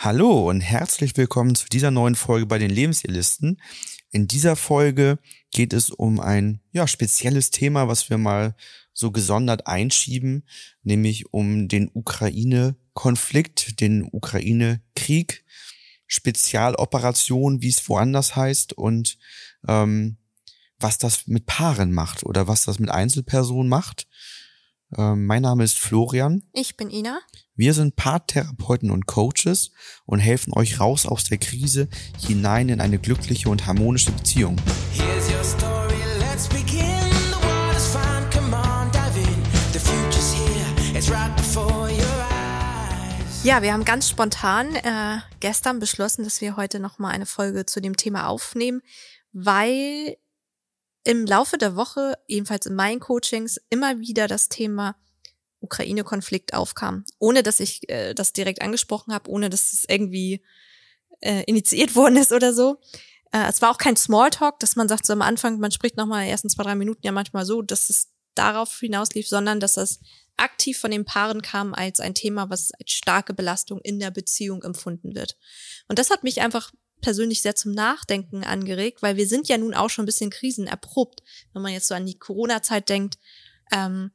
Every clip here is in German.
Hallo und herzlich willkommen zu dieser neuen Folge bei den Lebensirlisten. In dieser Folge geht es um ein ja, spezielles Thema, was wir mal so gesondert einschieben, nämlich um den Ukraine-Konflikt, den Ukraine-Krieg, Spezialoperation, wie es woanders heißt und ähm, was das mit Paaren macht oder was das mit Einzelpersonen macht. Ähm, mein Name ist Florian. Ich bin Ina. Wir sind Paartherapeuten und Coaches und helfen euch raus aus der Krise hinein in eine glückliche und harmonische Beziehung. Ja, wir haben ganz spontan äh, gestern beschlossen, dass wir heute noch mal eine Folge zu dem Thema aufnehmen, weil im Laufe der Woche, ebenfalls in meinen Coachings, immer wieder das Thema Ukraine-Konflikt aufkam, ohne dass ich äh, das direkt angesprochen habe, ohne dass es irgendwie äh, initiiert worden ist oder so. Äh, es war auch kein Smalltalk, dass man sagt so am Anfang, man spricht nochmal in ersten zwei, drei Minuten ja manchmal so, dass es darauf hinauslief, sondern dass das aktiv von den Paaren kam als ein Thema, was als starke Belastung in der Beziehung empfunden wird. Und das hat mich einfach persönlich sehr zum Nachdenken angeregt, weil wir sind ja nun auch schon ein bisschen krisenerprobt, wenn man jetzt so an die Corona-Zeit denkt. Ähm,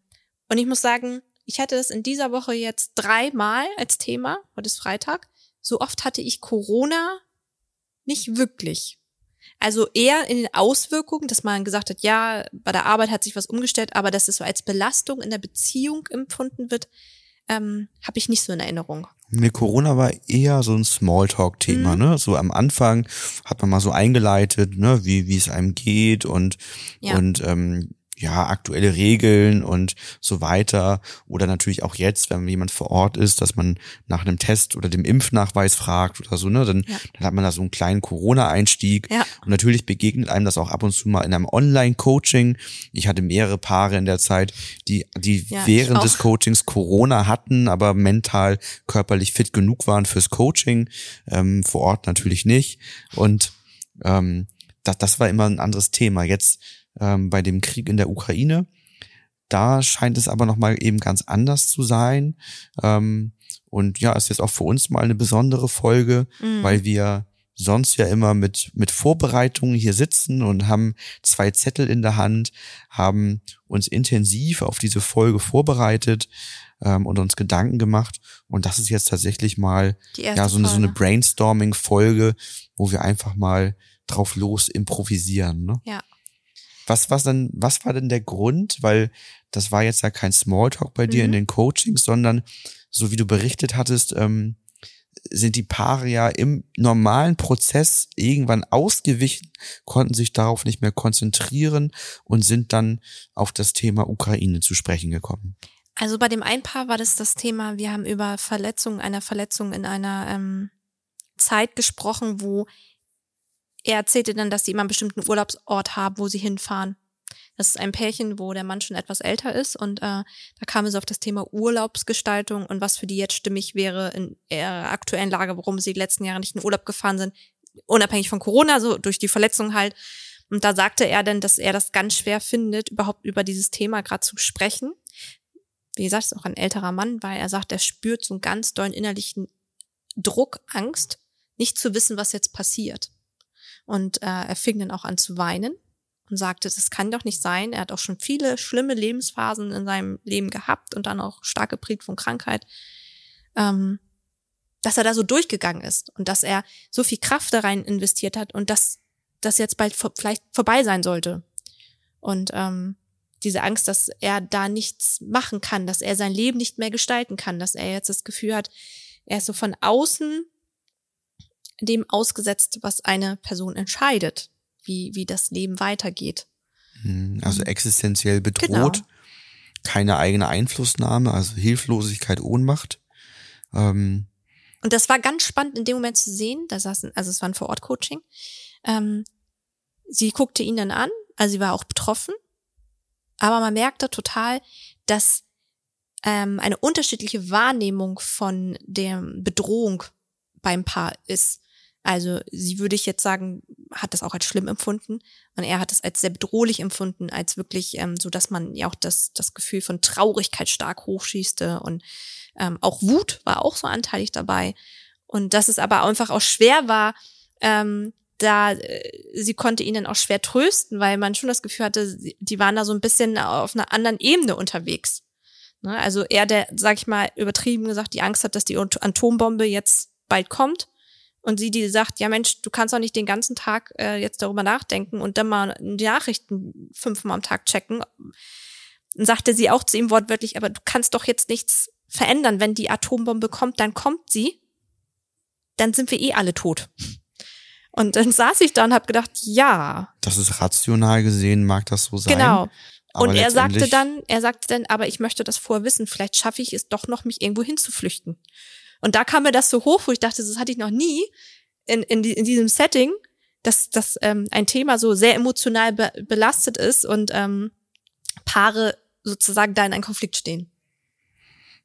und ich muss sagen, ich hatte das in dieser Woche jetzt dreimal als Thema. Heute ist Freitag. So oft hatte ich Corona nicht wirklich. Also eher in den Auswirkungen, dass man gesagt hat, ja, bei der Arbeit hat sich was umgestellt, aber dass es so als Belastung in der Beziehung empfunden wird, ähm, habe ich nicht so in Erinnerung. Nee, Corona war eher so ein Smalltalk-Thema, mhm. ne? So am Anfang hat man mal so eingeleitet, ne, wie, wie es einem geht und, ja. und ähm, ja, aktuelle Regeln und so weiter. Oder natürlich auch jetzt, wenn jemand vor Ort ist, dass man nach einem Test oder dem Impfnachweis fragt oder so, ne, dann, ja. dann hat man da so einen kleinen Corona-Einstieg. Ja. Und natürlich begegnet einem das auch ab und zu mal in einem Online-Coaching. Ich hatte mehrere Paare in der Zeit, die, die ja, während des Coachings Corona hatten, aber mental, körperlich fit genug waren fürs Coaching. Ähm, vor Ort natürlich nicht. Und ähm, das, das war immer ein anderes Thema. Jetzt ähm, bei dem Krieg in der Ukraine. Da scheint es aber nochmal eben ganz anders zu sein. Ähm, und ja, ist jetzt auch für uns mal eine besondere Folge, mhm. weil wir sonst ja immer mit, mit Vorbereitungen hier sitzen und haben zwei Zettel in der Hand, haben uns intensiv auf diese Folge vorbereitet ähm, und uns Gedanken gemacht. Und das ist jetzt tatsächlich mal ja so eine, so eine Brainstorming-Folge, wo wir einfach mal drauf los improvisieren. Ne? Ja. Was, was denn, was war denn der Grund? Weil das war jetzt ja kein Smalltalk bei dir mhm. in den Coachings, sondern so wie du berichtet hattest, ähm, sind die Paare ja im normalen Prozess irgendwann ausgewichen, konnten sich darauf nicht mehr konzentrieren und sind dann auf das Thema Ukraine zu sprechen gekommen. Also bei dem einen Paar war das das Thema, wir haben über Verletzungen, einer Verletzung in einer ähm, Zeit gesprochen, wo er erzählte dann, dass sie immer einen bestimmten Urlaubsort haben, wo sie hinfahren. Das ist ein Pärchen, wo der Mann schon etwas älter ist und äh, da kam es auf das Thema Urlaubsgestaltung und was für die jetzt stimmig wäre in ihrer aktuellen Lage, warum sie die letzten Jahre nicht in Urlaub gefahren sind, unabhängig von Corona, so durch die Verletzung halt. Und da sagte er dann, dass er das ganz schwer findet, überhaupt über dieses Thema gerade zu sprechen. Wie gesagt, ist auch ein älterer Mann, weil er sagt, er spürt so einen ganz dollen innerlichen Druck, Angst, nicht zu wissen, was jetzt passiert. Und äh, er fing dann auch an zu weinen und sagte, das kann doch nicht sein. Er hat auch schon viele schlimme Lebensphasen in seinem Leben gehabt und dann auch stark geprägt von Krankheit. Ähm, dass er da so durchgegangen ist und dass er so viel Kraft da rein investiert hat und dass das jetzt bald vor, vielleicht vorbei sein sollte. Und ähm, diese Angst, dass er da nichts machen kann, dass er sein Leben nicht mehr gestalten kann, dass er jetzt das Gefühl hat, er ist so von außen dem ausgesetzt, was eine Person entscheidet, wie, wie das Leben weitergeht. Hm, also existenziell bedroht, genau. keine eigene Einflussnahme, also Hilflosigkeit, Ohnmacht. Ähm. Und das war ganz spannend in dem Moment zu sehen. Da saßen, also es war ein Vor-Ort-Coaching. Ähm, sie guckte ihn dann an, also sie war auch betroffen, aber man merkte total, dass ähm, eine unterschiedliche Wahrnehmung von der Bedrohung beim Paar ist. Also sie würde ich jetzt sagen, hat das auch als schlimm empfunden und er hat es als sehr bedrohlich empfunden, als wirklich ähm, so, dass man ja auch das das Gefühl von Traurigkeit stark hochschießte und ähm, auch Wut war auch so anteilig dabei Und dass es aber einfach auch schwer war, ähm, da äh, sie konnte ihn dann auch schwer trösten, weil man schon das Gefühl hatte, die waren da so ein bisschen auf einer anderen Ebene unterwegs. Ne? Also er, der, sag ich mal, übertrieben gesagt, die Angst hat, dass die Atombombe jetzt bald kommt. Und sie, die sagt, ja Mensch, du kannst doch nicht den ganzen Tag äh, jetzt darüber nachdenken und dann mal die Nachrichten fünfmal am Tag checken. Dann sagte sie auch zu ihm wortwörtlich, aber du kannst doch jetzt nichts verändern. Wenn die Atombombe kommt, dann kommt sie. Dann sind wir eh alle tot. Und dann saß ich da und habe gedacht, ja. Das ist rational gesehen, mag das so sein. Genau. und er sagte dann, er sagte dann, aber ich möchte das vorher wissen, vielleicht schaffe ich es doch noch, mich irgendwo hinzuflüchten. Und da kam mir das so hoch, wo ich dachte, das hatte ich noch nie in, in, in diesem Setting, dass, dass ähm, ein Thema so sehr emotional be belastet ist und ähm, Paare sozusagen da in einem Konflikt stehen.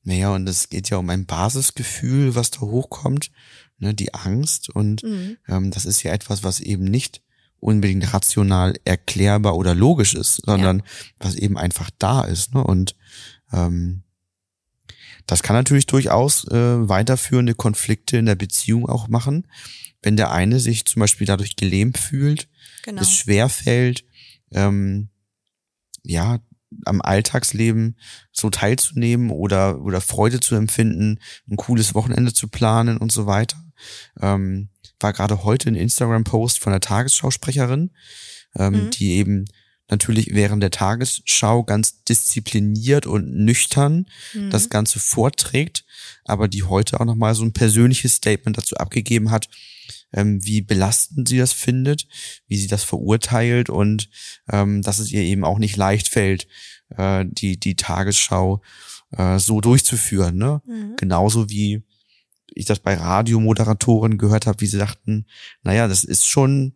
Naja, und es geht ja um ein Basisgefühl, was da hochkommt, ne, die Angst. Und mhm. ähm, das ist ja etwas, was eben nicht unbedingt rational erklärbar oder logisch ist, sondern ja. was eben einfach da ist. Ne? Und ähm, das kann natürlich durchaus äh, weiterführende Konflikte in der Beziehung auch machen, wenn der eine sich zum Beispiel dadurch gelähmt fühlt, genau. es schwer fällt, ähm, ja, am Alltagsleben so teilzunehmen oder, oder Freude zu empfinden, ein cooles Wochenende zu planen und so weiter. Ähm, war gerade heute ein Instagram-Post von der Tagesschausprecherin, ähm, mhm. die eben natürlich während der Tagesschau ganz diszipliniert und nüchtern mhm. das Ganze vorträgt, aber die heute auch nochmal so ein persönliches Statement dazu abgegeben hat, ähm, wie belastend sie das findet, wie sie das verurteilt und ähm, dass es ihr eben auch nicht leicht fällt, äh, die, die Tagesschau äh, so durchzuführen. Ne? Mhm. Genauso wie ich das bei Radiomoderatoren gehört habe, wie sie sagten, naja, das ist schon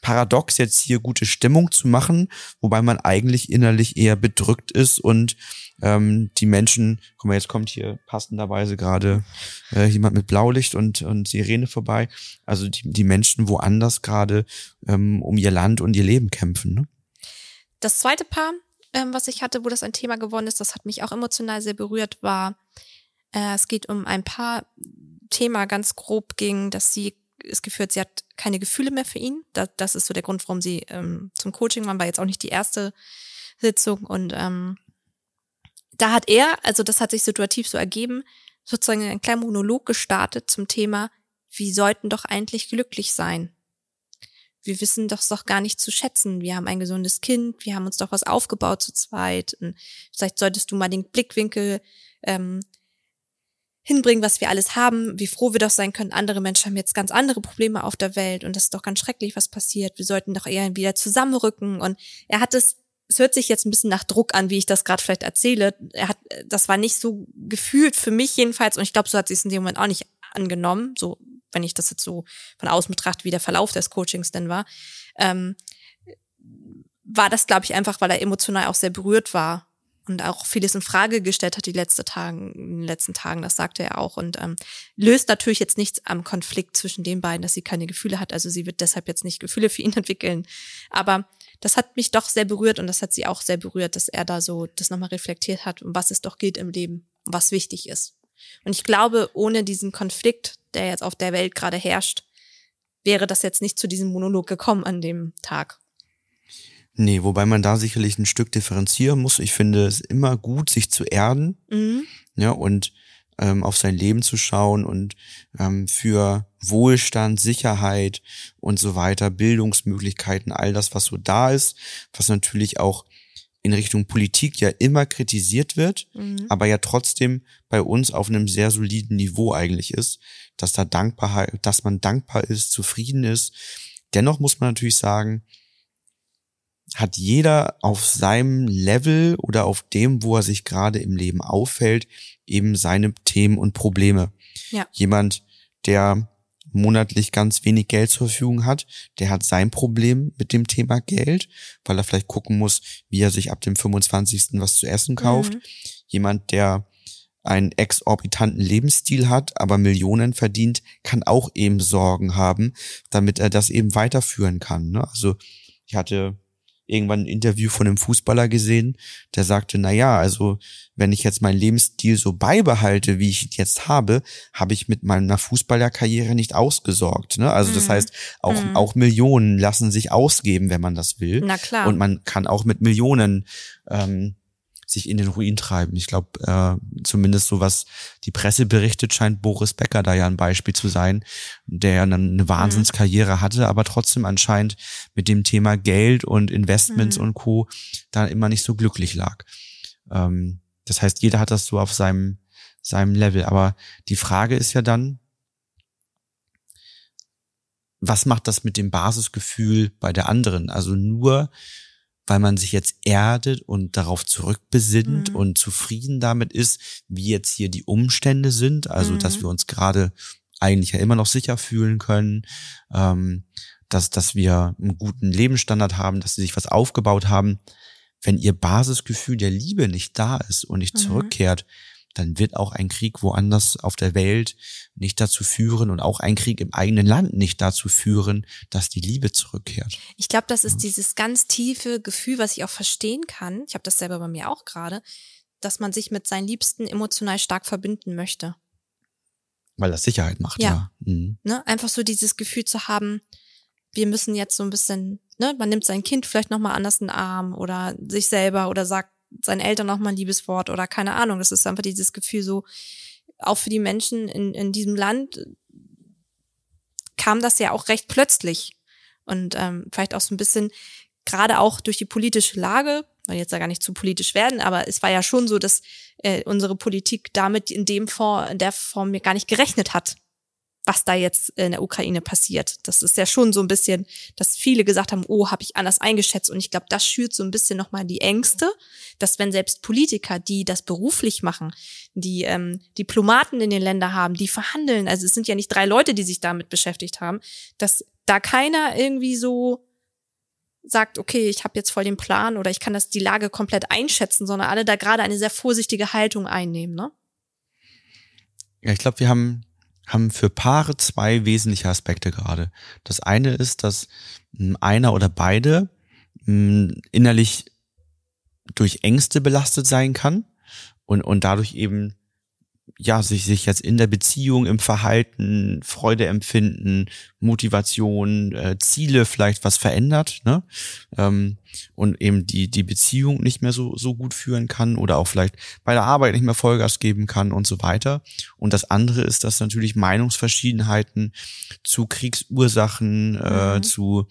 paradox, jetzt hier gute Stimmung zu machen, wobei man eigentlich innerlich eher bedrückt ist und ähm, die Menschen, guck mal, jetzt kommt hier passenderweise gerade äh, jemand mit Blaulicht und, und Sirene vorbei. Also die, die Menschen woanders gerade ähm, um ihr Land und ihr Leben kämpfen. Ne? Das zweite Paar, ähm, was ich hatte, wo das ein Thema geworden ist, das hat mich auch emotional sehr berührt, war, äh, es geht um ein Paar Thema ganz grob ging, dass sie es geführt, sie hat keine Gefühle mehr für ihn. Das, das ist so der Grund, warum sie ähm, zum Coaching waren, war jetzt auch nicht die erste Sitzung. Und ähm, da hat er, also das hat sich situativ so ergeben, sozusagen einen kleinen Monolog gestartet zum Thema, wie sollten doch eigentlich glücklich sein? Wir wissen doch doch gar nicht zu schätzen. Wir haben ein gesundes Kind, wir haben uns doch was aufgebaut zu zweit. Und vielleicht solltest du mal den Blickwinkel ähm, hinbringen, was wir alles haben, wie froh wir doch sein können. Andere Menschen haben jetzt ganz andere Probleme auf der Welt und das ist doch ganz schrecklich, was passiert. Wir sollten doch eher wieder zusammenrücken. Und er hat es, es hört sich jetzt ein bisschen nach Druck an, wie ich das gerade vielleicht erzähle. Er hat, das war nicht so gefühlt für mich jedenfalls und ich glaube, so hat sie es in dem Moment auch nicht angenommen, so wenn ich das jetzt so von außen betrachte, wie der Verlauf des Coachings denn war. Ähm, war das, glaube ich, einfach, weil er emotional auch sehr berührt war und auch vieles in Frage gestellt hat die letzte Tagen, in den letzten Tagen, das sagte er auch und ähm, löst natürlich jetzt nichts am Konflikt zwischen den beiden, dass sie keine Gefühle hat. Also sie wird deshalb jetzt nicht Gefühle für ihn entwickeln. Aber das hat mich doch sehr berührt und das hat sie auch sehr berührt, dass er da so das nochmal reflektiert hat, um was es doch geht im Leben, was wichtig ist. Und ich glaube, ohne diesen Konflikt, der jetzt auf der Welt gerade herrscht, wäre das jetzt nicht zu diesem Monolog gekommen an dem Tag. Nee, wobei man da sicherlich ein Stück differenzieren muss. Ich finde es immer gut, sich zu erden, mhm. ja, und ähm, auf sein Leben zu schauen und ähm, für Wohlstand, Sicherheit und so weiter, Bildungsmöglichkeiten, all das, was so da ist, was natürlich auch in Richtung Politik ja immer kritisiert wird, mhm. aber ja trotzdem bei uns auf einem sehr soliden Niveau eigentlich ist, dass da Dankbarkeit, dass man dankbar ist, zufrieden ist. Dennoch muss man natürlich sagen, hat jeder auf seinem Level oder auf dem, wo er sich gerade im Leben auffällt, eben seine Themen und Probleme. Ja. Jemand, der monatlich ganz wenig Geld zur Verfügung hat, der hat sein Problem mit dem Thema Geld, weil er vielleicht gucken muss, wie er sich ab dem 25. was zu essen kauft. Mhm. Jemand, der einen exorbitanten Lebensstil hat, aber Millionen verdient, kann auch eben Sorgen haben, damit er das eben weiterführen kann. Ne? Also ich hatte irgendwann ein Interview von einem Fußballer gesehen, der sagte, na ja, also wenn ich jetzt meinen Lebensstil so beibehalte, wie ich ihn jetzt habe, habe ich mit meiner Fußballerkarriere nicht ausgesorgt. Ne? Also das mhm. heißt, auch, mhm. auch Millionen lassen sich ausgeben, wenn man das will. Na klar. Und man kann auch mit Millionen ähm, sich in den Ruin treiben. Ich glaube, äh, zumindest so was die Presse berichtet, scheint Boris Becker da ja ein Beispiel zu sein, der ja eine Wahnsinnskarriere mhm. hatte, aber trotzdem anscheinend mit dem Thema Geld und Investments mhm. und Co. da immer nicht so glücklich lag. Ähm, das heißt, jeder hat das so auf seinem, seinem Level. Aber die Frage ist ja dann, was macht das mit dem Basisgefühl bei der anderen? Also nur weil man sich jetzt erdet und darauf zurückbesinnt mhm. und zufrieden damit ist, wie jetzt hier die Umstände sind, also mhm. dass wir uns gerade eigentlich ja immer noch sicher fühlen können, ähm, dass, dass wir einen guten Lebensstandard haben, dass sie sich was aufgebaut haben. Wenn ihr Basisgefühl der Liebe nicht da ist und nicht mhm. zurückkehrt, dann wird auch ein Krieg woanders auf der Welt nicht dazu führen und auch ein Krieg im eigenen Land nicht dazu führen, dass die Liebe zurückkehrt. Ich glaube, das ist ja. dieses ganz tiefe Gefühl, was ich auch verstehen kann. Ich habe das selber bei mir auch gerade, dass man sich mit seinen Liebsten emotional stark verbinden möchte. Weil das Sicherheit macht, ja. ja. Mhm. Ne? Einfach so dieses Gefühl zu haben, wir müssen jetzt so ein bisschen, ne, man nimmt sein Kind vielleicht nochmal anders in den Arm oder sich selber oder sagt, seinen Eltern noch mal ein Liebeswort oder keine Ahnung. Das ist einfach dieses Gefühl so, auch für die Menschen in, in diesem Land kam das ja auch recht plötzlich. Und ähm, vielleicht auch so ein bisschen, gerade auch durch die politische Lage, weil jetzt ja gar nicht zu politisch werden, aber es war ja schon so, dass äh, unsere Politik damit in dem Form, in der Form gar nicht gerechnet hat was da jetzt in der Ukraine passiert. Das ist ja schon so ein bisschen, dass viele gesagt haben, oh, habe ich anders eingeschätzt. Und ich glaube, das schürt so ein bisschen nochmal die Ängste, dass wenn selbst Politiker, die das beruflich machen, die ähm, Diplomaten in den Ländern haben, die verhandeln, also es sind ja nicht drei Leute, die sich damit beschäftigt haben, dass da keiner irgendwie so sagt, okay, ich habe jetzt voll den Plan oder ich kann das die Lage komplett einschätzen, sondern alle da gerade eine sehr vorsichtige Haltung einnehmen, ne? Ja, ich glaube, wir haben haben für Paare zwei wesentliche Aspekte gerade. Das eine ist, dass hm, einer oder beide hm, innerlich durch Ängste belastet sein kann und, und dadurch eben ja, sich, sich jetzt in der Beziehung, im Verhalten, Freude empfinden, Motivation, äh, Ziele vielleicht was verändert, ne? Ähm, und eben die, die Beziehung nicht mehr so, so gut führen kann oder auch vielleicht bei der Arbeit nicht mehr Vollgas geben kann und so weiter. Und das andere ist, dass natürlich Meinungsverschiedenheiten zu Kriegsursachen, äh, mhm. zu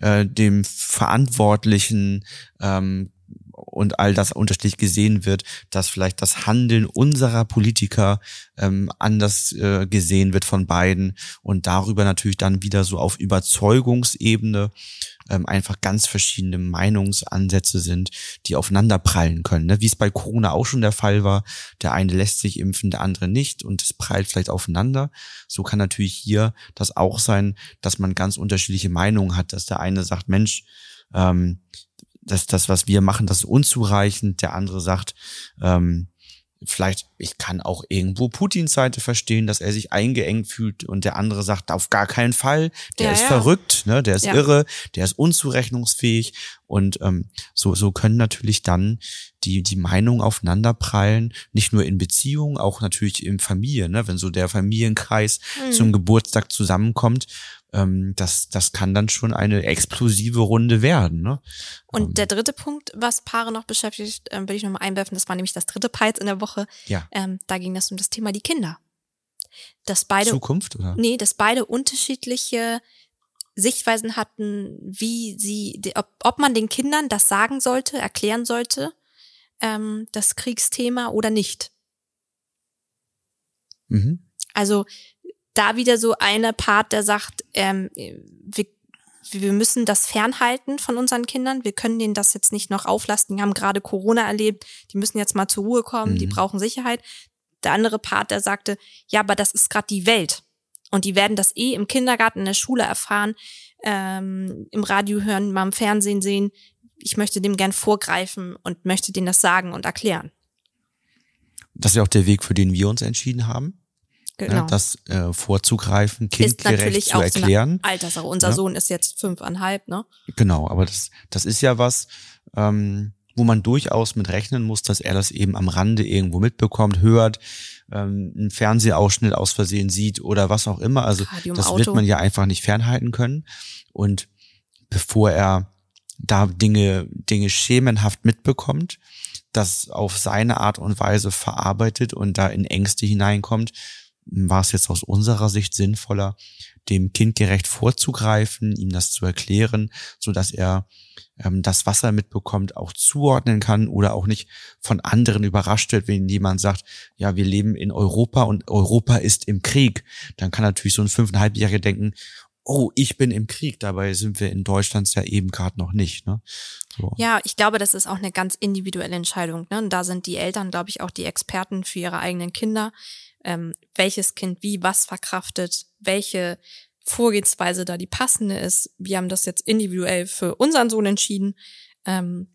äh, dem Verantwortlichen ähm, und all das unterschiedlich gesehen wird, dass vielleicht das Handeln unserer Politiker ähm, anders äh, gesehen wird von beiden und darüber natürlich dann wieder so auf Überzeugungsebene ähm, einfach ganz verschiedene Meinungsansätze sind, die aufeinander prallen können. Ne? Wie es bei Corona auch schon der Fall war, der eine lässt sich impfen, der andere nicht und es prallt vielleicht aufeinander. So kann natürlich hier das auch sein, dass man ganz unterschiedliche Meinungen hat, dass der eine sagt, Mensch, ähm, dass das, was wir machen, das ist unzureichend. Der andere sagt, ähm, vielleicht, ich kann auch irgendwo Putins Seite verstehen, dass er sich eingeengt fühlt und der andere sagt, auf gar keinen Fall, der ja, ist ja. verrückt, ne, der ist ja. irre, der ist unzurechnungsfähig und ähm, so, so können natürlich dann die, die Meinungen aufeinanderprallen, nicht nur in Beziehungen, auch natürlich in Familie, ne, wenn so der Familienkreis mhm. zum Geburtstag zusammenkommt ähm, das, das kann dann schon eine explosive Runde werden. Ne? Und ähm. der dritte Punkt, was Paare noch beschäftigt, ähm, will ich nochmal einwerfen, das war nämlich das dritte Peits in der Woche. Ja. Ähm, da ging es um das Thema die Kinder. Dass beide, Zukunft, oder? Nee, dass beide unterschiedliche Sichtweisen hatten, wie sie, ob, ob man den Kindern das sagen sollte, erklären sollte, ähm, das Kriegsthema oder nicht. Mhm. Also da wieder so eine Part, der sagt, ähm, wir, wir müssen das fernhalten von unseren Kindern. Wir können denen das jetzt nicht noch auflasten. Die haben gerade Corona erlebt. Die müssen jetzt mal zur Ruhe kommen. Mhm. Die brauchen Sicherheit. Der andere Part, der sagte, ja, aber das ist gerade die Welt. Und die werden das eh im Kindergarten, in der Schule erfahren, ähm, im Radio hören, mal im Fernsehen sehen. Ich möchte dem gern vorgreifen und möchte denen das sagen und erklären. Das ist ja auch der Weg, für den wir uns entschieden haben genau. ne, das äh, vorzugreifen, kindgerecht zu erklären. So Alterssache. Unser ja. Sohn ist jetzt fünfeinhalb, ne? Genau, aber das, das ist ja was, ähm, wo man durchaus mit rechnen muss, dass er das eben am Rande irgendwo mitbekommt, hört, ähm, einen Fernsehausschnitt aus Versehen sieht oder was auch immer. Also das wird man ja einfach nicht fernhalten können. Und bevor er da Dinge, Dinge schemenhaft mitbekommt, das auf seine Art und Weise verarbeitet und da in Ängste hineinkommt, war es jetzt aus unserer Sicht sinnvoller, dem Kind gerecht vorzugreifen, ihm das zu erklären, so dass er ähm, das, was er mitbekommt, auch zuordnen kann oder auch nicht von anderen überrascht wird, wenn jemand sagt, ja, wir leben in Europa und Europa ist im Krieg. Dann kann natürlich so ein fünfeinhalbjähriger denken, oh, ich bin im Krieg. Dabei sind wir in Deutschland ja eben gerade noch nicht. Ne? So. Ja, ich glaube, das ist auch eine ganz individuelle Entscheidung. Ne? Und da sind die Eltern, glaube ich, auch die Experten für ihre eigenen Kinder. Ähm, welches Kind wie was verkraftet, welche Vorgehensweise da die passende ist. Wir haben das jetzt individuell für unseren Sohn entschieden. Ähm,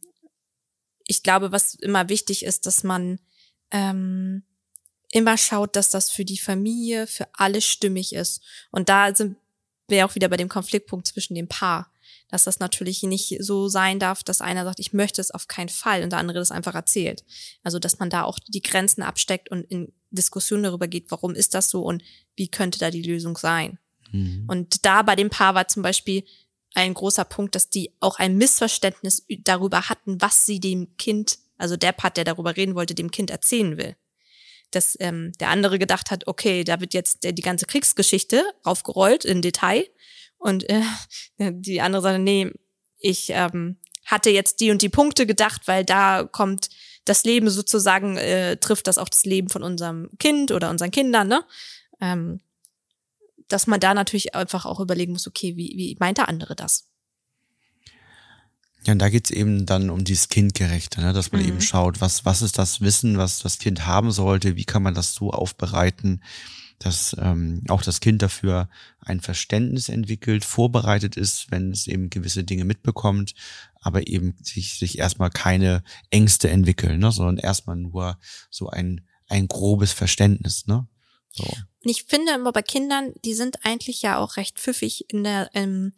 ich glaube, was immer wichtig ist, dass man ähm, immer schaut, dass das für die Familie, für alle stimmig ist. Und da sind wir auch wieder bei dem Konfliktpunkt zwischen dem Paar, dass das natürlich nicht so sein darf, dass einer sagt, ich möchte es auf keinen Fall und der andere das einfach erzählt. Also, dass man da auch die Grenzen absteckt und in Diskussionen darüber geht, warum ist das so und wie könnte da die Lösung sein. Mhm. Und da bei dem Paar war zum Beispiel ein großer Punkt, dass die auch ein Missverständnis darüber hatten, was sie dem Kind, also der Part, der darüber reden wollte, dem Kind erzählen will. Dass ähm, der andere gedacht hat, okay, da wird jetzt die ganze Kriegsgeschichte aufgerollt in Detail. Und äh, die andere sagte, nee, ich ähm, hatte jetzt die und die Punkte gedacht, weil da kommt das Leben sozusagen, äh, trifft das auch das Leben von unserem Kind oder unseren Kindern, ne? Ähm, dass man da natürlich einfach auch überlegen muss, okay, wie, wie meint der andere das? Ja, und da geht's eben dann um dieses Kindgerechte, ne? dass man mhm. eben schaut, was, was ist das Wissen, was das Kind haben sollte, wie kann man das so aufbereiten, dass ähm, auch das Kind dafür ein Verständnis entwickelt, vorbereitet ist, wenn es eben gewisse Dinge mitbekommt, aber eben sich, sich erstmal keine Ängste entwickeln, ne? sondern erstmal nur so ein, ein grobes Verständnis. Ne? So. Und ich finde immer bei Kindern, die sind eigentlich ja auch recht pfiffig in der, ähm,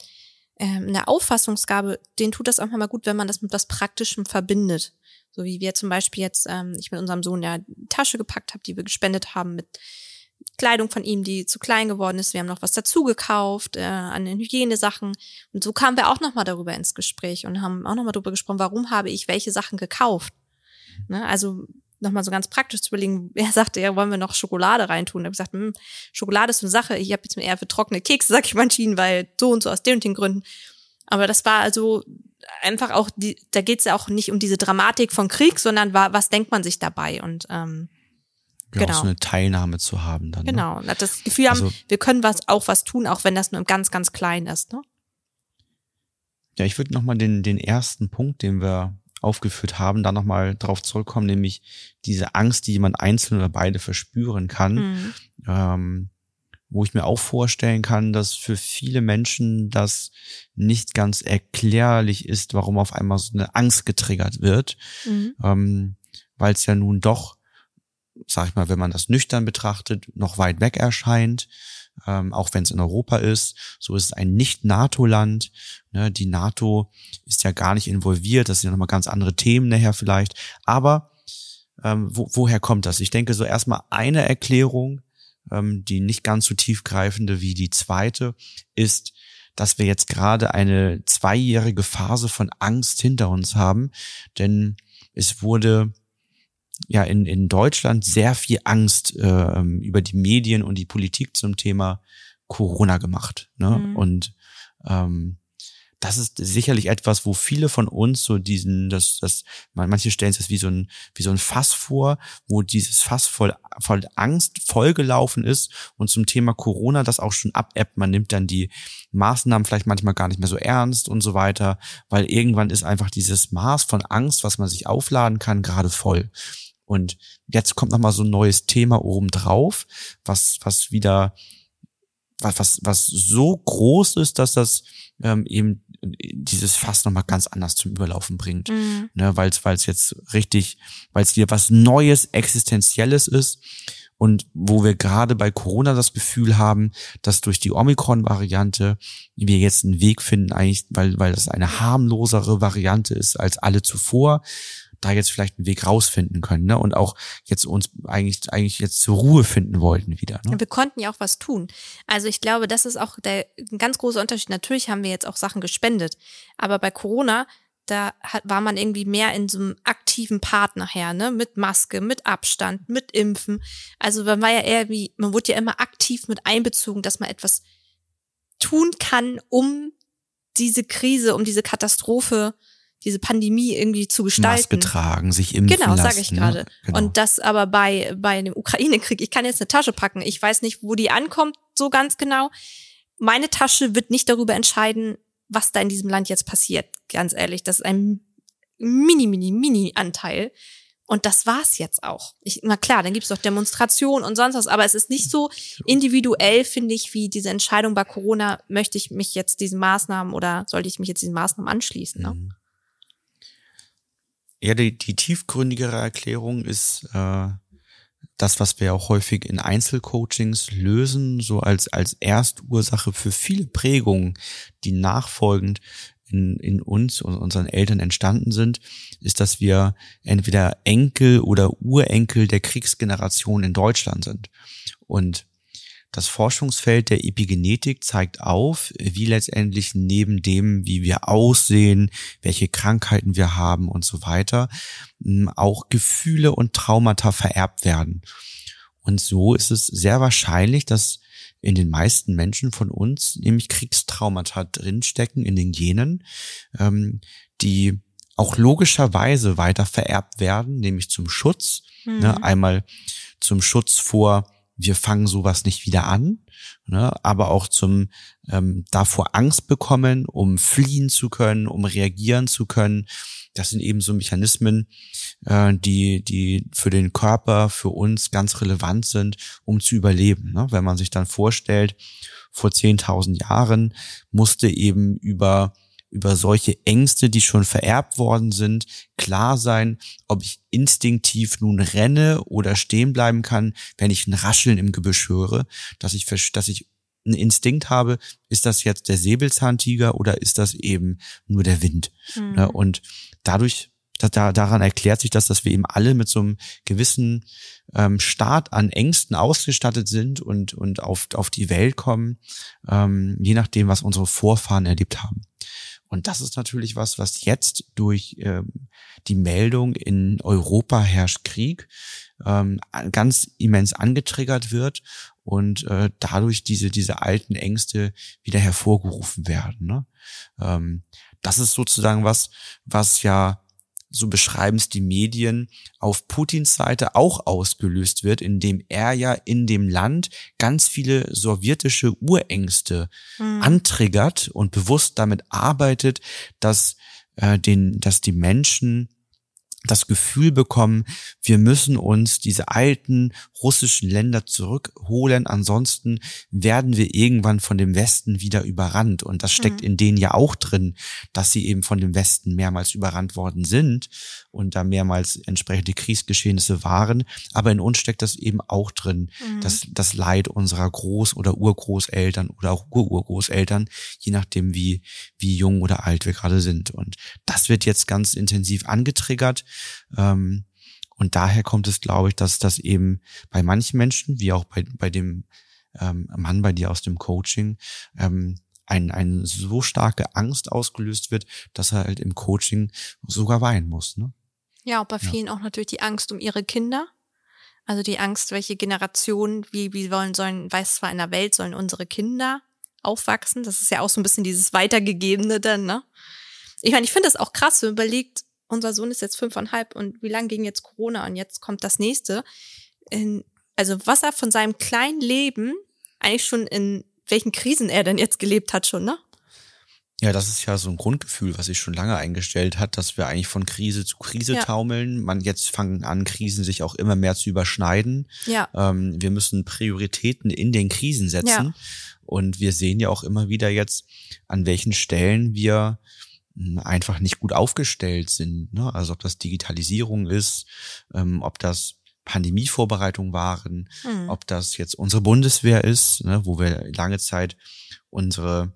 ähm, in der Auffassungsgabe, denen tut das auch mal gut, wenn man das mit was Praktischem verbindet. So wie wir zum Beispiel jetzt, ähm, ich mit unserem Sohn ja die Tasche gepackt habe, die wir gespendet haben mit Kleidung von ihm, die zu klein geworden ist. Wir haben noch was dazu gekauft äh, an den Hygienesachen. Und so kamen wir auch nochmal darüber ins Gespräch und haben auch nochmal darüber gesprochen, warum habe ich welche Sachen gekauft. Ne? Also nochmal so ganz praktisch zu überlegen, er sagte, ja, wollen wir noch Schokolade reintun? Habe ich gesagt, hm, Schokolade ist so eine Sache, ich habe jetzt mir eher für trockene Kekse, sag ich mal, entschieden, weil so und so aus den und den Gründen. Aber das war also einfach auch, die, da geht es ja auch nicht um diese Dramatik von Krieg, sondern war, was denkt man sich dabei? Und ähm, genau. auch so eine Teilnahme zu haben dann. Ne? Genau, ne? das Gefühl haben, also, wir können was auch was tun, auch wenn das nur ganz, ganz klein ist. Ne? Ja, ich würde nochmal den, den ersten Punkt, den wir aufgeführt haben, da nochmal drauf zurückkommen, nämlich diese Angst, die jemand einzeln oder beide verspüren kann, mhm. ähm, wo ich mir auch vorstellen kann, dass für viele Menschen das nicht ganz erklärlich ist, warum auf einmal so eine Angst getriggert wird, mhm. ähm, weil es ja nun doch, sag ich mal, wenn man das nüchtern betrachtet, noch weit weg erscheint ähm, auch wenn es in Europa ist. So ist es ein Nicht-NATO-Land. Ne? Die NATO ist ja gar nicht involviert. Das sind ja nochmal ganz andere Themen nachher vielleicht. Aber ähm, wo, woher kommt das? Ich denke, so erstmal eine Erklärung, ähm, die nicht ganz so tiefgreifende wie die zweite, ist, dass wir jetzt gerade eine zweijährige Phase von Angst hinter uns haben. Denn es wurde ja in, in Deutschland sehr viel Angst äh, über die Medien und die Politik zum Thema Corona gemacht. Ne? Mhm. Und ähm, das ist sicherlich etwas, wo viele von uns so diesen, das, das, manche stellen sich das wie so ein, wie so ein Fass vor, wo dieses Fass voll, voll Angst vollgelaufen ist und zum Thema Corona das auch schon abebbt. Man nimmt dann die Maßnahmen vielleicht manchmal gar nicht mehr so ernst und so weiter, weil irgendwann ist einfach dieses Maß von Angst, was man sich aufladen kann, gerade voll. Und jetzt kommt nochmal so ein neues Thema oben drauf, was, was wieder, was, was, was so groß ist, dass das ähm, eben dieses Fass nochmal ganz anders zum Überlaufen bringt. Mhm. Ne, weil es jetzt richtig, weil es hier was Neues, Existenzielles ist. und wo wir gerade bei Corona das Gefühl haben, dass durch die Omikron-Variante wir jetzt einen Weg finden, eigentlich, weil, weil das eine harmlosere Variante ist als alle zuvor, da jetzt vielleicht einen Weg rausfinden können, ne? Und auch jetzt uns eigentlich, eigentlich jetzt zur Ruhe finden wollten wieder. Ne? Wir konnten ja auch was tun. Also ich glaube, das ist auch der ein ganz großer Unterschied. Natürlich haben wir jetzt auch Sachen gespendet, aber bei Corona da hat, war man irgendwie mehr in so einem aktiven Part nachher, ne? Mit Maske, mit Abstand, mit Impfen. Also man war ja eher wie, man wurde ja immer aktiv mit einbezogen, dass man etwas tun kann, um diese Krise, um diese Katastrophe, diese Pandemie irgendwie zu gestalten. Maske tragen, sich impfen Genau, sage ich gerade. Ne? Genau. Und das aber bei, bei dem Ukraine-Krieg, ich kann jetzt eine Tasche packen, ich weiß nicht, wo die ankommt, so ganz genau. Meine Tasche wird nicht darüber entscheiden, was da in diesem Land jetzt passiert. Ganz ehrlich, das ist ein mini, mini, mini Anteil. Und das war's jetzt auch. Ich, na klar, dann gibt's doch Demonstrationen und sonst was, aber es ist nicht so individuell, finde ich, wie diese Entscheidung bei Corona, möchte ich mich jetzt diesen Maßnahmen oder sollte ich mich jetzt diesen Maßnahmen anschließen. Ne? Mhm. Ja, die, die tiefgründigere Erklärung ist äh, das, was wir auch häufig in Einzelcoachings lösen, so als, als Erstursache für viele Prägungen, die nachfolgend in, in uns und unseren Eltern entstanden sind, ist, dass wir entweder Enkel oder Urenkel der Kriegsgeneration in Deutschland sind. Und das Forschungsfeld der Epigenetik zeigt auf, wie letztendlich neben dem, wie wir aussehen, welche Krankheiten wir haben und so weiter, auch Gefühle und Traumata vererbt werden. Und so ist es sehr wahrscheinlich, dass in den meisten Menschen von uns nämlich Kriegstraumata drinstecken in den Genen, ähm, die auch logischerweise weiter vererbt werden, nämlich zum Schutz. Mhm. Ne, einmal zum Schutz vor wir fangen sowas nicht wieder an, ne, aber auch zum ähm, davor Angst bekommen, um fliehen zu können, um reagieren zu können. Das sind eben so Mechanismen, äh, die, die für den Körper, für uns ganz relevant sind, um zu überleben. Ne? Wenn man sich dann vorstellt, vor 10.000 Jahren musste eben über über solche Ängste, die schon vererbt worden sind, klar sein, ob ich instinktiv nun renne oder stehen bleiben kann, wenn ich ein Rascheln im Gebüsch höre, dass ich, dass ich einen Instinkt habe, ist das jetzt der Säbelzahntiger oder ist das eben nur der Wind? Mhm. Und dadurch da, daran erklärt sich das, dass wir eben alle mit so einem gewissen ähm, Start an Ängsten ausgestattet sind und, und auf, auf die Welt kommen, ähm, je nachdem, was unsere Vorfahren erlebt haben. Und das ist natürlich was, was jetzt durch ähm, die Meldung in Europa herrscht Krieg ähm, ganz immens angetriggert wird und äh, dadurch diese diese alten Ängste wieder hervorgerufen werden. Ne? Ähm, das ist sozusagen was, was ja so beschreiben es die Medien, auf Putins Seite auch ausgelöst wird, indem er ja in dem Land ganz viele sowjetische Urängste mhm. antriggert und bewusst damit arbeitet, dass äh, den, dass die Menschen das Gefühl bekommen, wir müssen uns diese alten russischen Länder zurückholen, ansonsten werden wir irgendwann von dem Westen wieder überrannt. Und das steckt mhm. in denen ja auch drin, dass sie eben von dem Westen mehrmals überrannt worden sind und da mehrmals entsprechende Kriegsgeschehnisse waren. Aber in uns steckt das eben auch drin, mhm. dass das Leid unserer Groß- oder Urgroßeltern oder auch Ururgroßeltern, je nachdem wie, wie jung oder alt wir gerade sind. Und das wird jetzt ganz intensiv angetriggert ähm, und daher kommt es, glaube ich, dass das eben bei manchen Menschen, wie auch bei, bei dem ähm, Mann bei dir aus dem Coaching, ähm, ein, ein so starke Angst ausgelöst wird, dass er halt im Coaching sogar weinen muss. Ne? Ja, und bei vielen ja. auch natürlich die Angst um ihre Kinder. Also die Angst, welche Generation, wie, wie wollen, sollen, weiß zwar in der Welt, sollen unsere Kinder aufwachsen. Das ist ja auch so ein bisschen dieses Weitergegebene dann, ne? Ich meine, ich finde das auch krass, wenn man überlegt, unser Sohn ist jetzt fünfeinhalb und wie lange ging jetzt Corona und jetzt kommt das nächste. In, also was er von seinem kleinen Leben eigentlich schon in welchen Krisen er denn jetzt gelebt hat schon, ne? Ja, das ist ja so ein Grundgefühl, was sich schon lange eingestellt hat, dass wir eigentlich von Krise zu Krise ja. taumeln. Man jetzt fangen an, Krisen sich auch immer mehr zu überschneiden. Ja. Ähm, wir müssen Prioritäten in den Krisen setzen. Ja. Und wir sehen ja auch immer wieder jetzt, an welchen Stellen wir einfach nicht gut aufgestellt sind. Ne? Also ob das Digitalisierung ist, ähm, ob das Pandemievorbereitung waren, mhm. ob das jetzt unsere Bundeswehr ist, ne, wo wir lange Zeit unsere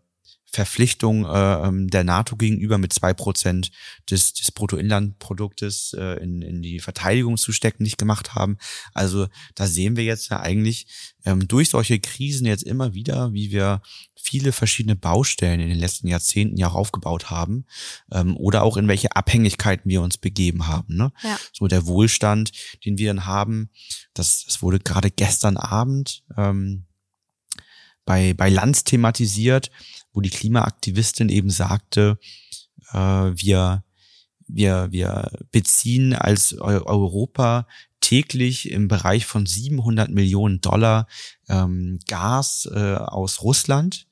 Verpflichtung äh, ähm, der NATO gegenüber mit zwei Prozent des, des Bruttoinlandproduktes äh, in, in die Verteidigung zu stecken nicht gemacht haben. Also da sehen wir jetzt ja eigentlich ähm, durch solche Krisen jetzt immer wieder, wie wir viele verschiedene Baustellen in den letzten Jahrzehnten ja auch aufgebaut haben ähm, oder auch in welche Abhängigkeiten wir uns begeben haben. Ne? Ja. So der Wohlstand, den wir dann haben, das, das wurde gerade gestern Abend ähm, bei, bei Lanz thematisiert, wo die Klimaaktivistin eben sagte, äh, wir, wir, wir beziehen als Europa täglich im Bereich von 700 Millionen Dollar ähm, Gas äh, aus Russland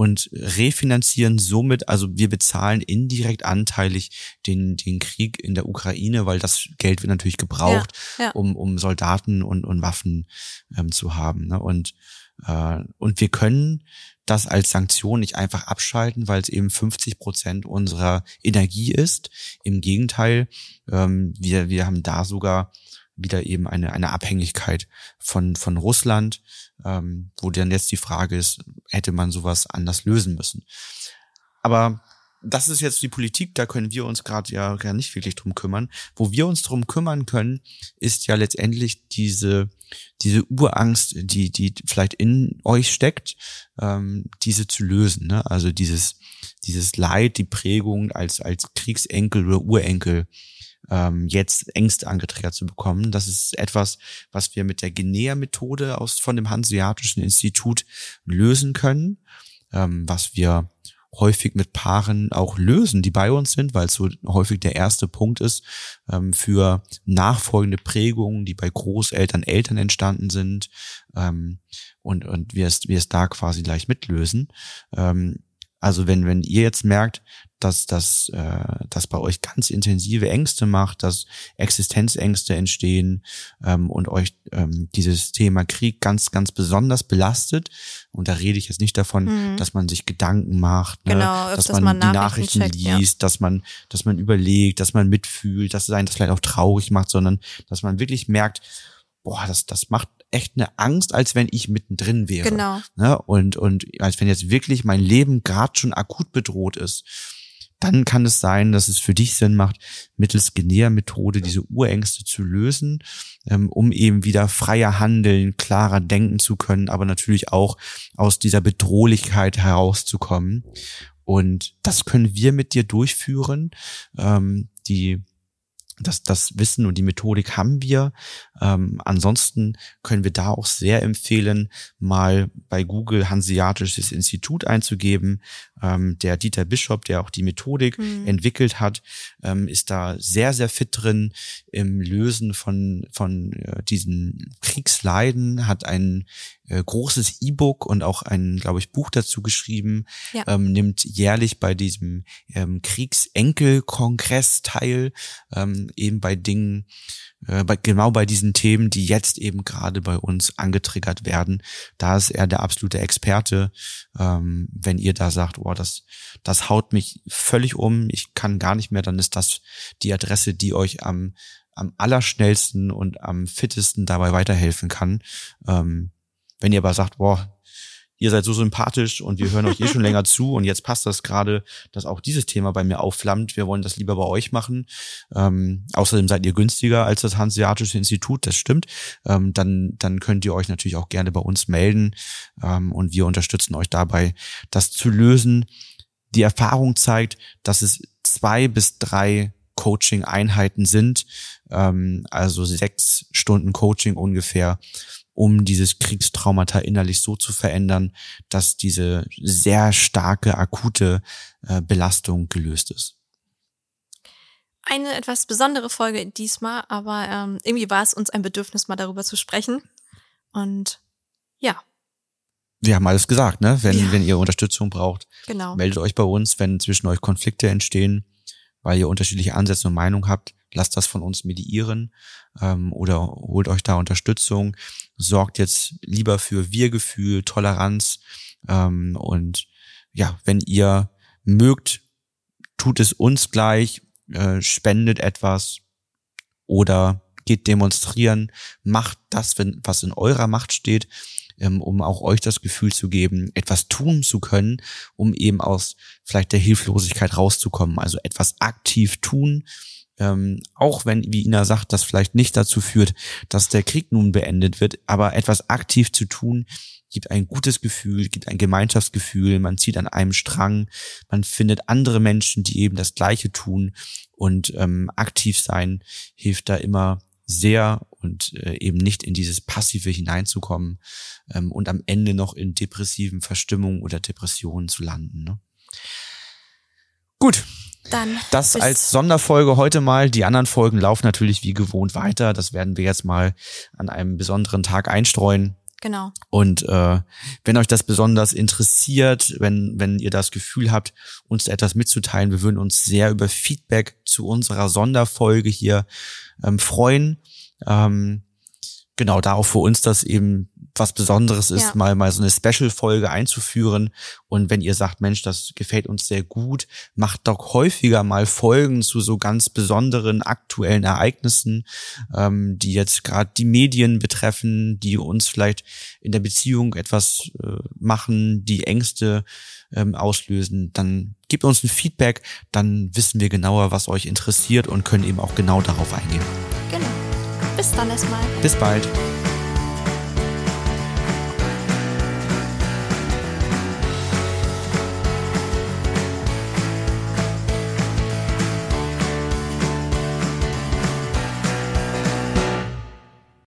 und refinanzieren somit, also wir bezahlen indirekt anteilig den, den Krieg in der Ukraine, weil das Geld wird natürlich gebraucht, ja, ja. um, um Soldaten und, und Waffen ähm, zu haben. Ne? Und und wir können das als Sanktion nicht einfach abschalten, weil es eben 50 Prozent unserer Energie ist. Im Gegenteil, ähm, wir, wir haben da sogar wieder eben eine, eine Abhängigkeit von, von Russland, ähm, wo dann jetzt die Frage ist, hätte man sowas anders lösen müssen. Aber das ist jetzt die Politik, da können wir uns gerade ja gar nicht wirklich drum kümmern. Wo wir uns drum kümmern können, ist ja letztendlich diese, diese Urangst, die, die vielleicht in euch steckt, ähm, diese zu lösen. Ne? Also dieses, dieses Leid, die Prägung als, als Kriegsenkel oder Urenkel ähm, jetzt Ängste angetriggert zu bekommen. Das ist etwas, was wir mit der Genea-Methode aus von dem Hanseatischen Institut lösen können, ähm, was wir häufig mit Paaren auch lösen, die bei uns sind, weil es so häufig der erste Punkt ist ähm, für nachfolgende Prägungen, die bei Großeltern, Eltern entstanden sind ähm, und, und wir es, wir es da quasi gleich mitlösen. Ähm, also wenn, wenn ihr jetzt merkt, dass das, äh, dass bei euch ganz intensive Ängste macht, dass Existenzängste entstehen ähm, und euch ähm, dieses Thema Krieg ganz, ganz besonders belastet. Und da rede ich jetzt nicht davon, mhm. dass man sich Gedanken macht, ne? genau, dass man, man die Nachrichten, Nachrichten checkt, liest, ja. dass man, dass man überlegt, dass man mitfühlt, dass es einen das vielleicht auch traurig macht, sondern dass man wirklich merkt, boah, das, das macht echt eine Angst, als wenn ich mittendrin wäre. Genau. Ne? Und, und als wenn jetzt wirklich mein Leben gerade schon akut bedroht ist dann kann es sein, dass es für dich Sinn macht, mittels Genea-Methode diese Urängste zu lösen, ähm, um eben wieder freier handeln, klarer denken zu können, aber natürlich auch aus dieser Bedrohlichkeit herauszukommen. Und das können wir mit dir durchführen. Ähm, die das, das Wissen und die Methodik haben wir. Ähm, ansonsten können wir da auch sehr empfehlen, mal bei Google Hanseatisches Institut einzugeben. Ähm, der Dieter Bischof, der auch die Methodik mhm. entwickelt hat, ähm, ist da sehr, sehr fit drin im Lösen von, von äh, diesen Kriegsleiden, hat ein äh, großes E-Book und auch ein, glaube ich, Buch dazu geschrieben, ja. ähm, nimmt jährlich bei diesem ähm, Kriegsenkel-Kongress teil, ähm, eben bei Dingen, äh, bei, genau bei diesen Themen, die jetzt eben gerade bei uns angetriggert werden. Da ist er der absolute Experte. Ähm, wenn ihr da sagt, oh, das, das haut mich völlig um, ich kann gar nicht mehr, dann ist das die Adresse, die euch am am allerschnellsten und am fittesten dabei weiterhelfen kann. Ähm, wenn ihr aber sagt, boah, ihr seid so sympathisch und wir hören euch eh schon länger zu und jetzt passt das gerade, dass auch dieses Thema bei mir aufflammt. Wir wollen das lieber bei euch machen. Ähm, außerdem seid ihr günstiger als das Hanseatische Institut, das stimmt. Ähm, dann, dann könnt ihr euch natürlich auch gerne bei uns melden ähm, und wir unterstützen euch dabei, das zu lösen. Die Erfahrung zeigt, dass es zwei bis drei Coaching-Einheiten sind, ähm, also sechs Stunden Coaching ungefähr um dieses Kriegstraumata innerlich so zu verändern, dass diese sehr starke, akute äh, Belastung gelöst ist. Eine etwas besondere Folge diesmal, aber ähm, irgendwie war es uns ein Bedürfnis, mal darüber zu sprechen. Und ja. Wir haben alles gesagt, ne? Wenn, ja. wenn ihr Unterstützung braucht, genau. meldet euch bei uns, wenn zwischen euch Konflikte entstehen, weil ihr unterschiedliche Ansätze und Meinungen habt, lasst das von uns mediieren ähm, oder holt euch da Unterstützung sorgt jetzt lieber für Wir-Gefühl, Toleranz ähm, und ja, wenn ihr mögt, tut es uns gleich, äh, spendet etwas oder geht demonstrieren, macht das, wenn, was in eurer Macht steht, ähm, um auch euch das Gefühl zu geben, etwas tun zu können, um eben aus vielleicht der Hilflosigkeit rauszukommen. Also etwas aktiv tun, ähm, auch wenn, wie Ina sagt, das vielleicht nicht dazu führt, dass der Krieg nun beendet wird, aber etwas aktiv zu tun, gibt ein gutes Gefühl, gibt ein Gemeinschaftsgefühl, man zieht an einem Strang, man findet andere Menschen, die eben das Gleiche tun. Und ähm, aktiv sein hilft da immer sehr und äh, eben nicht in dieses Passive hineinzukommen ähm, und am Ende noch in depressiven Verstimmungen oder Depressionen zu landen. Ne? Gut, dann das als Sonderfolge heute mal. Die anderen Folgen laufen natürlich wie gewohnt weiter. Das werden wir jetzt mal an einem besonderen Tag einstreuen. Genau. Und äh, wenn euch das besonders interessiert, wenn, wenn ihr das Gefühl habt, uns etwas mitzuteilen, wir würden uns sehr über Feedback zu unserer Sonderfolge hier ähm, freuen. Ähm, genau, da auch für uns das eben was Besonderes ist, ja. mal, mal so eine Special-Folge einzuführen. Und wenn ihr sagt, Mensch, das gefällt uns sehr gut, macht doch häufiger mal Folgen zu so ganz besonderen aktuellen Ereignissen, ähm, die jetzt gerade die Medien betreffen, die uns vielleicht in der Beziehung etwas äh, machen, die Ängste ähm, auslösen, dann gebt uns ein Feedback, dann wissen wir genauer, was euch interessiert und können eben auch genau darauf eingehen. Genau. Bis dann erstmal. Bis bald.